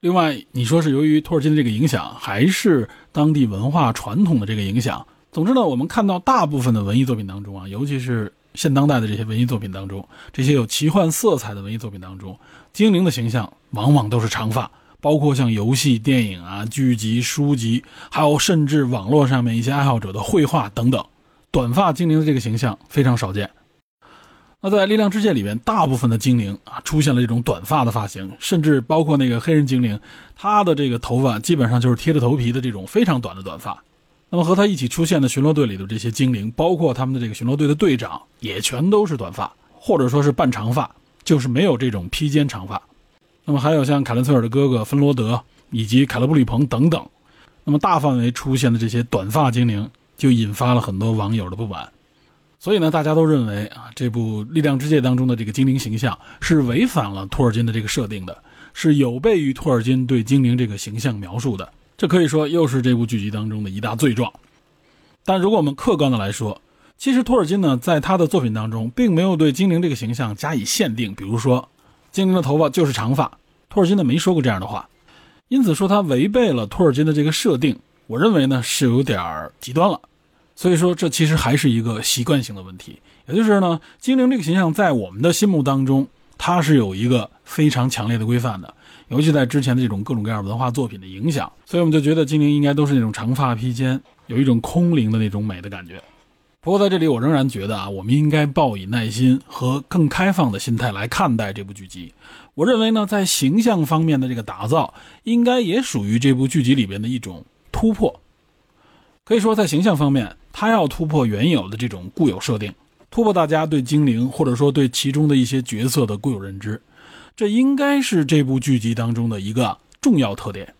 另外，你说是由于托尔金的这个影响，还是当地文化传统的这个影响？总之呢，我们看到大部分的文艺作品当中啊，尤其是。现当代的这些文艺作品当中，这些有奇幻色彩的文艺作品当中，精灵的形象往往都是长发，包括像游戏、电影啊、剧集、书籍，还有甚至网络上面一些爱好者的绘画等等，短发精灵的这个形象非常少见。那在《力量之戒》里面，大部分的精灵啊出现了这种短发的发型，甚至包括那个黑人精灵，他的这个头发基本上就是贴着头皮的这种非常短的短发。那么和他一起出现的巡逻队里的这些精灵，包括他们的这个巡逻队的队长，也全都是短发，或者说是半长发，就是没有这种披肩长发。那么还有像凯伦策尔的哥哥芬罗德以及凯勒布里鹏等等，那么大范围出现的这些短发精灵，就引发了很多网友的不满。所以呢，大家都认为啊，这部《力量之戒》当中的这个精灵形象是违反了托尔金的这个设定的，是有悖于托尔金对精灵这个形象描述的。这可以说又是这部剧集当中的一大罪状，但如果我们客观的来说，其实托尔金呢在他的作品当中并没有对精灵这个形象加以限定，比如说精灵的头发就是长发，托尔金呢没说过这样的话，因此说他违背了托尔金的这个设定，我认为呢是有点极端了，所以说这其实还是一个习惯性的问题，也就是呢精灵这个形象在我们的心目当中，它是有一个非常强烈的规范的。尤其在之前的这种各种各样文化作品的影响，所以我们就觉得精灵应该都是那种长发披肩，有一种空灵的那种美的感觉。不过在这里，我仍然觉得啊，我们应该抱以耐心和更开放的心态来看待这部剧集。我认为呢，在形象方面的这个打造，应该也属于这部剧集里边的一种突破。可以说，在形象方面，它要突破原有的这种固有设定，突破大家对精灵或者说对其中的一些角色的固有认知。这应该是这部剧集当中的一个重要特点。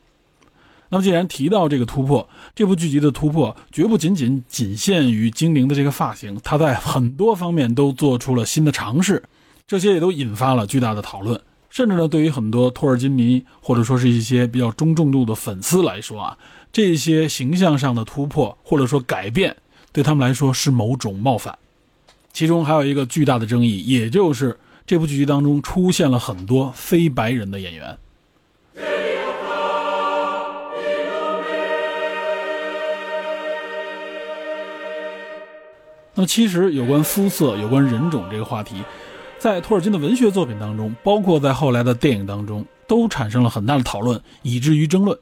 那么，既然提到这个突破，这部剧集的突破绝不仅仅仅限于精灵的这个发型，它在很多方面都做出了新的尝试，这些也都引发了巨大的讨论。甚至呢，对于很多托尔金迷或者说是一些比较中重度的粉丝来说啊，这些形象上的突破或者说改变，对他们来说是某种冒犯。其中还有一个巨大的争议，也就是。这部剧集当中出现了很多非白人的演员。那么，其实有关肤色、有关人种这个话题，在托尔金的文学作品当中，包括在后来的电影当中，都产生了很大的讨论，以至于争论。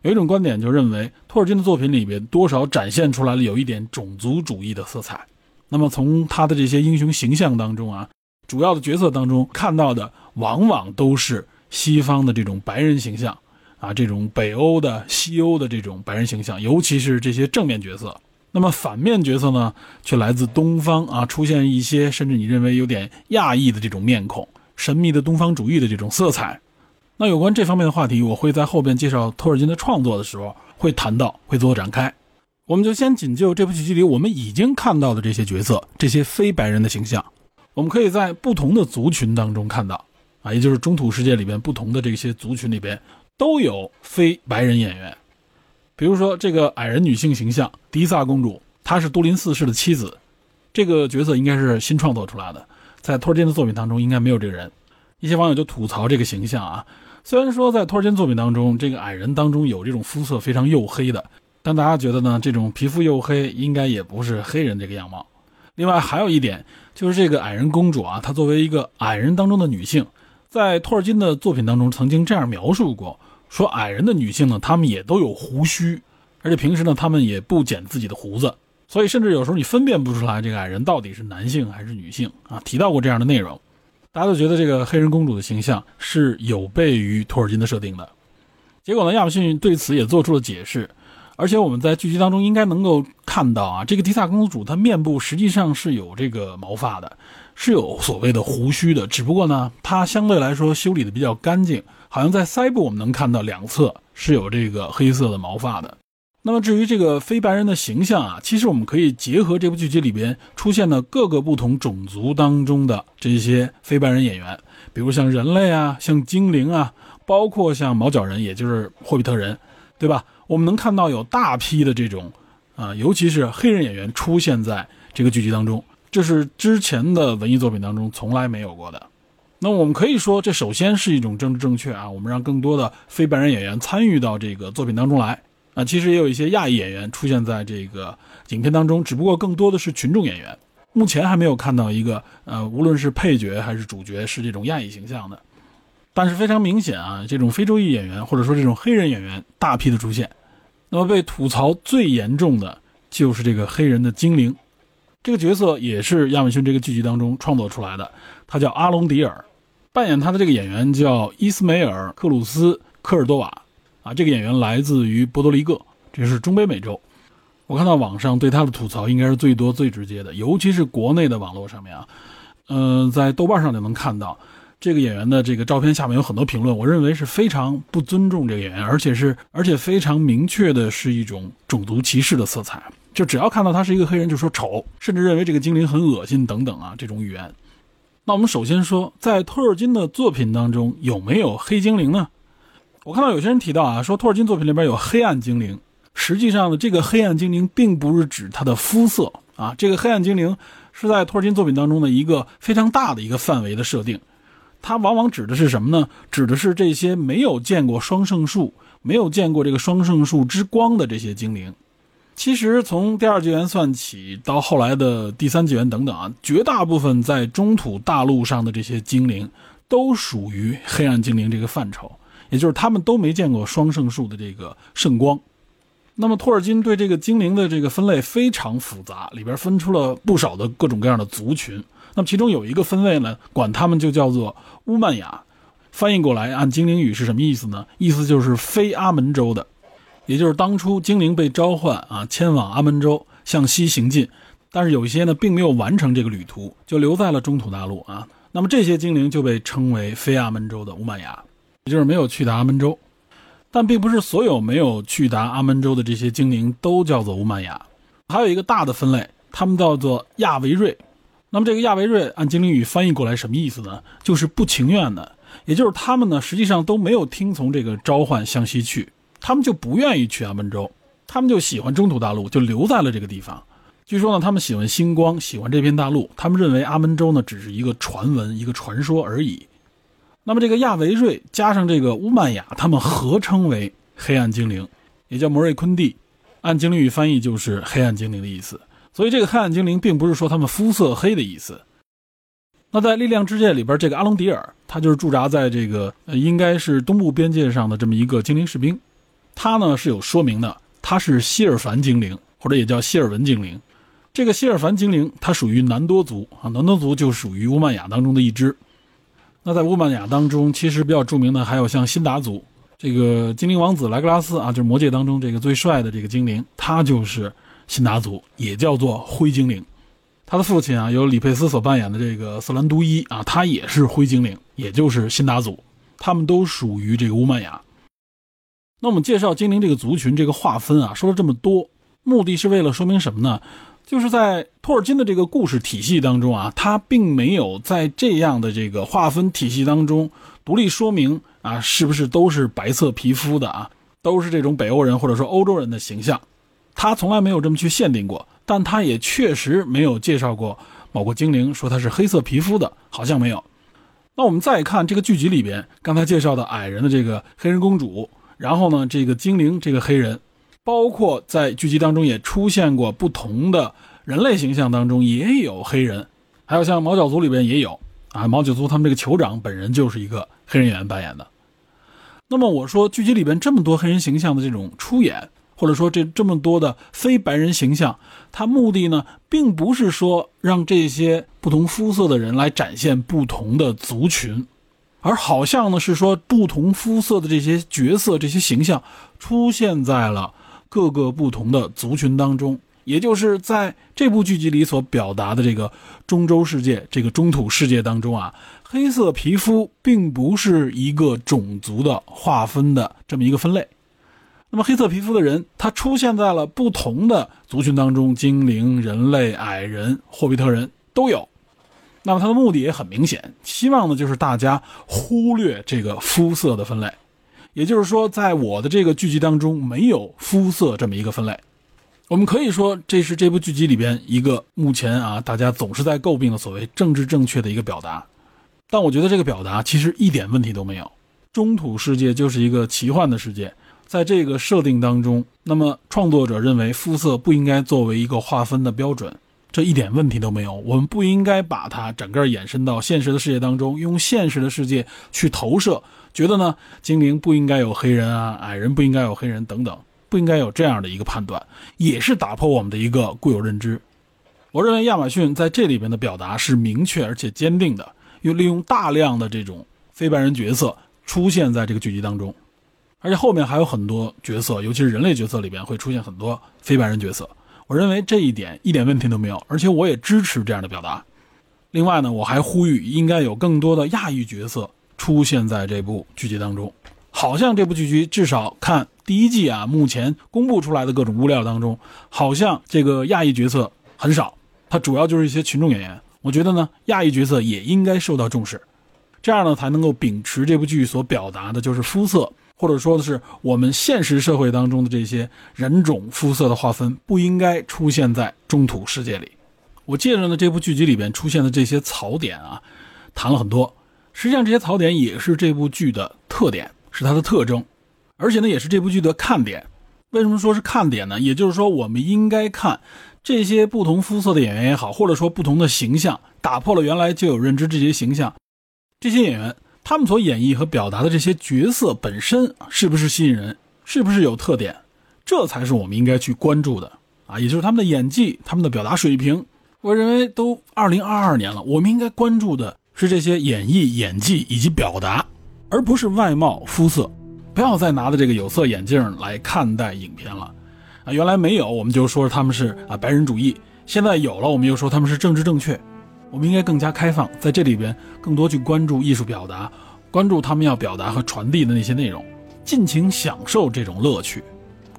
有一种观点就认为，托尔金的作品里边多少展现出来了有一点种族主义的色彩。那么从他的这些英雄形象当中啊，主要的角色当中看到的往往都是西方的这种白人形象啊，这种北欧的、西欧的这种白人形象，尤其是这些正面角色。那么反面角色呢，却来自东方啊，出现一些甚至你认为有点亚裔的这种面孔，神秘的东方主义的这种色彩。那有关这方面的话题，我会在后边介绍托尔金的创作的时候会谈到，会做展开。我们就先仅就这部剧集里我们已经看到的这些角色，这些非白人的形象，我们可以在不同的族群当中看到啊，也就是中土世界里边不同的这些族群里边都有非白人演员。比如说这个矮人女性形象迪萨公主，她是都灵四世的妻子，这个角色应该是新创作出来的，在托尔金的作品当中应该没有这个人。一些网友就吐槽这个形象啊，虽然说在托尔金作品当中，这个矮人当中有这种肤色非常黝黑的。但大家觉得呢？这种皮肤黝黑，应该也不是黑人这个样貌。另外还有一点，就是这个矮人公主啊，她作为一个矮人当中的女性，在托尔金的作品当中曾经这样描述过：说矮人的女性呢，她们也都有胡须，而且平时呢，她们也不剪自己的胡子，所以甚至有时候你分辨不出来这个矮人到底是男性还是女性啊。提到过这样的内容，大家都觉得这个黑人公主的形象是有悖于托尔金的设定的。结果呢，亚马逊对此也做出了解释。而且我们在剧集当中应该能够看到啊，这个迪萨公主她面部实际上是有这个毛发的，是有所谓的胡须的。只不过呢，她相对来说修理的比较干净，好像在腮部我们能看到两侧是有这个黑色的毛发的。那么至于这个非白人的形象啊，其实我们可以结合这部剧集里边出现的各个不同种族当中的这些非白人演员，比如像人类啊，像精灵啊，包括像毛角人，也就是霍比特人，对吧？我们能看到有大批的这种，啊，尤其是黑人演员出现在这个剧集当中，这是之前的文艺作品当中从来没有过的。那我们可以说，这首先是一种政治正确啊，我们让更多的非白人演员参与到这个作品当中来啊。其实也有一些亚裔演员出现在这个影片当中，只不过更多的是群众演员。目前还没有看到一个呃，无论是配角还是主角是这种亚裔形象的。但是非常明显啊，这种非洲裔演员或者说这种黑人演员大批的出现。那么被吐槽最严重的就是这个黑人的精灵，这个角色也是亚马逊这个剧集当中创作出来的，他叫阿隆迪尔，扮演他的这个演员叫伊斯梅尔·克鲁斯·科尔多瓦，啊，这个演员来自于波多黎各，这是中北美洲。我看到网上对他的吐槽应该是最多最直接的，尤其是国内的网络上面啊，嗯，在豆瓣上就能看到。这个演员的这个照片下面有很多评论，我认为是非常不尊重这个演员，而且是而且非常明确的是一种种族歧视的色彩。就只要看到他是一个黑人，就说丑，甚至认为这个精灵很恶心等等啊，这种语言。那我们首先说，在托尔金的作品当中有没有黑精灵呢？我看到有些人提到啊，说托尔金作品里边有黑暗精灵，实际上呢，这个黑暗精灵并不是指他的肤色啊，这个黑暗精灵是在托尔金作品当中的一个非常大的一个范围的设定。它往往指的是什么呢？指的是这些没有见过双圣树、没有见过这个双圣树之光的这些精灵。其实从第二纪元算起，到后来的第三纪元等等啊，绝大部分在中土大陆上的这些精灵，都属于黑暗精灵这个范畴，也就是他们都没见过双圣树的这个圣光。那么托尔金对这个精灵的这个分类非常复杂，里边分出了不少的各种各样的族群。那么其中有一个分类呢，管他们就叫做乌曼雅，翻译过来按精灵语是什么意思呢？意思就是非阿门州的，也就是当初精灵被召唤啊，迁往阿门州向西行进，但是有一些呢并没有完成这个旅途，就留在了中土大陆啊。那么这些精灵就被称为非阿门州的乌曼雅，也就是没有去达阿门州。但并不是所有没有去达阿门州的这些精灵都叫做乌曼雅，还有一个大的分类，他们叫做亚维瑞。那么这个亚维瑞按精灵语翻译过来什么意思呢？就是不情愿的，也就是他们呢实际上都没有听从这个召唤向西去，他们就不愿意去阿门州，他们就喜欢中土大陆，就留在了这个地方。据说呢，他们喜欢星光，喜欢这片大陆，他们认为阿门州呢只是一个传闻，一个传说而已。那么这个亚维瑞加上这个乌曼雅，他们合称为黑暗精灵，也叫摩瑞昆蒂，按精灵语翻译就是黑暗精灵的意思。所以，这个黑暗精灵并不是说他们肤色黑的意思。那在力量之界里边，这个阿隆迪尔，他就是驻扎在这个呃，应该是东部边界上的这么一个精灵士兵。他呢是有说明的，他是希尔凡精灵，或者也叫希尔文精灵。这个希尔凡精灵，它属于南多族啊，南多族就属于乌曼雅当中的一支。那在乌曼雅当中，其实比较著名的还有像辛达族，这个精灵王子莱格拉斯啊，就是魔界当中这个最帅的这个精灵，他就是辛达族，也叫做灰精灵。他的父亲啊，由李佩斯所扮演的这个瑟兰都伊啊，他也是灰精灵，也就是辛达族，他们都属于这个乌曼雅。那我们介绍精灵这个族群这个划分啊，说了这么多，目的是为了说明什么呢？就是在托尔金的这个故事体系当中啊，他并没有在这样的这个划分体系当中独立说明啊，是不是都是白色皮肤的啊，都是这种北欧人或者说欧洲人的形象，他从来没有这么去限定过，但他也确实没有介绍过某个精灵说他是黑色皮肤的，好像没有。那我们再看这个剧集里边刚才介绍的矮人的这个黑人公主，然后呢，这个精灵这个黑人。包括在剧集当中也出现过不同的人类形象当中也有黑人，还有像毛脚族里边也有啊，毛脚族他们这个酋长本人就是一个黑人演员扮演的。那么我说剧集里边这么多黑人形象的这种出演，或者说这这么多的非白人形象，它目的呢，并不是说让这些不同肤色的人来展现不同的族群。而好像呢是说不同肤色的这些角色、这些形象出现在了。各个不同的族群当中，也就是在这部剧集里所表达的这个中洲世界、这个中土世界当中啊，黑色皮肤并不是一个种族的划分的这么一个分类。那么黑色皮肤的人，他出现在了不同的族群当中，精灵、人类、矮人、霍比特人都有。那么他的目的也很明显，希望呢就是大家忽略这个肤色的分类。也就是说，在我的这个剧集当中，没有肤色这么一个分类。我们可以说，这是这部剧集里边一个目前啊，大家总是在诟病的所谓政治正确的一个表达。但我觉得这个表达其实一点问题都没有。中土世界就是一个奇幻的世界，在这个设定当中，那么创作者认为肤色不应该作为一个划分的标准，这一点问题都没有。我们不应该把它整个延伸到现实的世界当中，用现实的世界去投射。觉得呢，精灵不应该有黑人啊，矮人不应该有黑人等等，不应该有这样的一个判断，也是打破我们的一个固有认知。我认为亚马逊在这里边的表达是明确而且坚定的，又利用大量的这种非白人角色出现在这个剧集当中，而且后面还有很多角色，尤其是人类角色里边会出现很多非白人角色。我认为这一点一点问题都没有，而且我也支持这样的表达。另外呢，我还呼吁应该有更多的亚裔角色。出现在这部剧集当中，好像这部剧集至少看第一季啊，目前公布出来的各种物料当中，好像这个亚裔角色很少，它主要就是一些群众演员。我觉得呢，亚裔角色也应该受到重视，这样呢才能够秉持这部剧所表达的，就是肤色，或者说的是我们现实社会当中的这些人种肤色的划分，不应该出现在中土世界里。我借着呢这部剧集里边出现的这些槽点啊，谈了很多。实际上，这些槽点也是这部剧的特点，是它的特征，而且呢，也是这部剧的看点。为什么说是看点呢？也就是说，我们应该看这些不同肤色的演员也好，或者说不同的形象，打破了原来就有认知这些形象，这些演员他们所演绎和表达的这些角色本身是不是吸引人，是不是有特点，这才是我们应该去关注的啊！也就是他们的演技，他们的表达水平。我认为都二零二二年了，我们应该关注的。是这些演绎、演技以及表达，而不是外貌、肤色。不要再拿着这个有色眼镜来看待影片了。啊，原来没有，我们就说他们是啊白人主义；现在有了，我们又说他们是政治正确。我们应该更加开放，在这里边更多去关注艺术表达，关注他们要表达和传递的那些内容，尽情享受这种乐趣。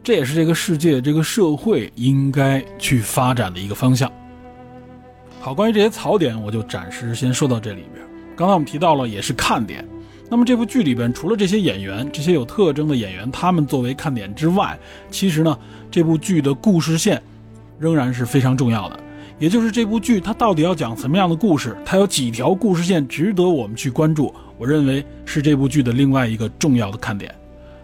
这也是这个世界、这个社会应该去发展的一个方向。好，关于这些槽点，我就暂时先说到这里边。刚才我们提到了，也是看点。那么这部剧里边，除了这些演员，这些有特征的演员，他们作为看点之外，其实呢，这部剧的故事线仍然是非常重要的。也就是这部剧它到底要讲什么样的故事，它有几条故事线值得我们去关注。我认为是这部剧的另外一个重要的看点。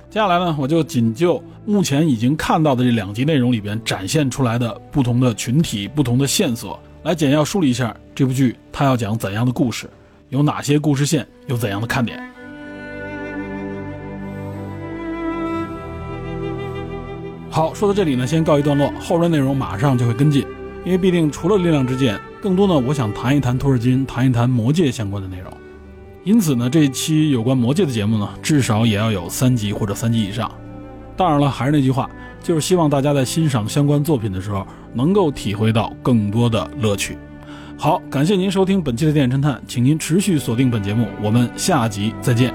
接下来呢，我就仅就目前已经看到的这两集内容里边展现出来的不同的群体、不同的线索。来简要梳理一下这部剧，它要讲怎样的故事，有哪些故事线，有怎样的看点。好，说到这里呢，先告一段落，后边内容马上就会跟进。因为必定除了力量之剑，更多呢，我想谈一谈托尔金，谈一谈魔戒相关的内容。因此呢，这一期有关魔戒的节目呢，至少也要有三集或者三集以上。当然了，还是那句话，就是希望大家在欣赏相关作品的时候，能够体会到更多的乐趣。好，感谢您收听本期的电影侦探，请您持续锁定本节目，我们下集再见。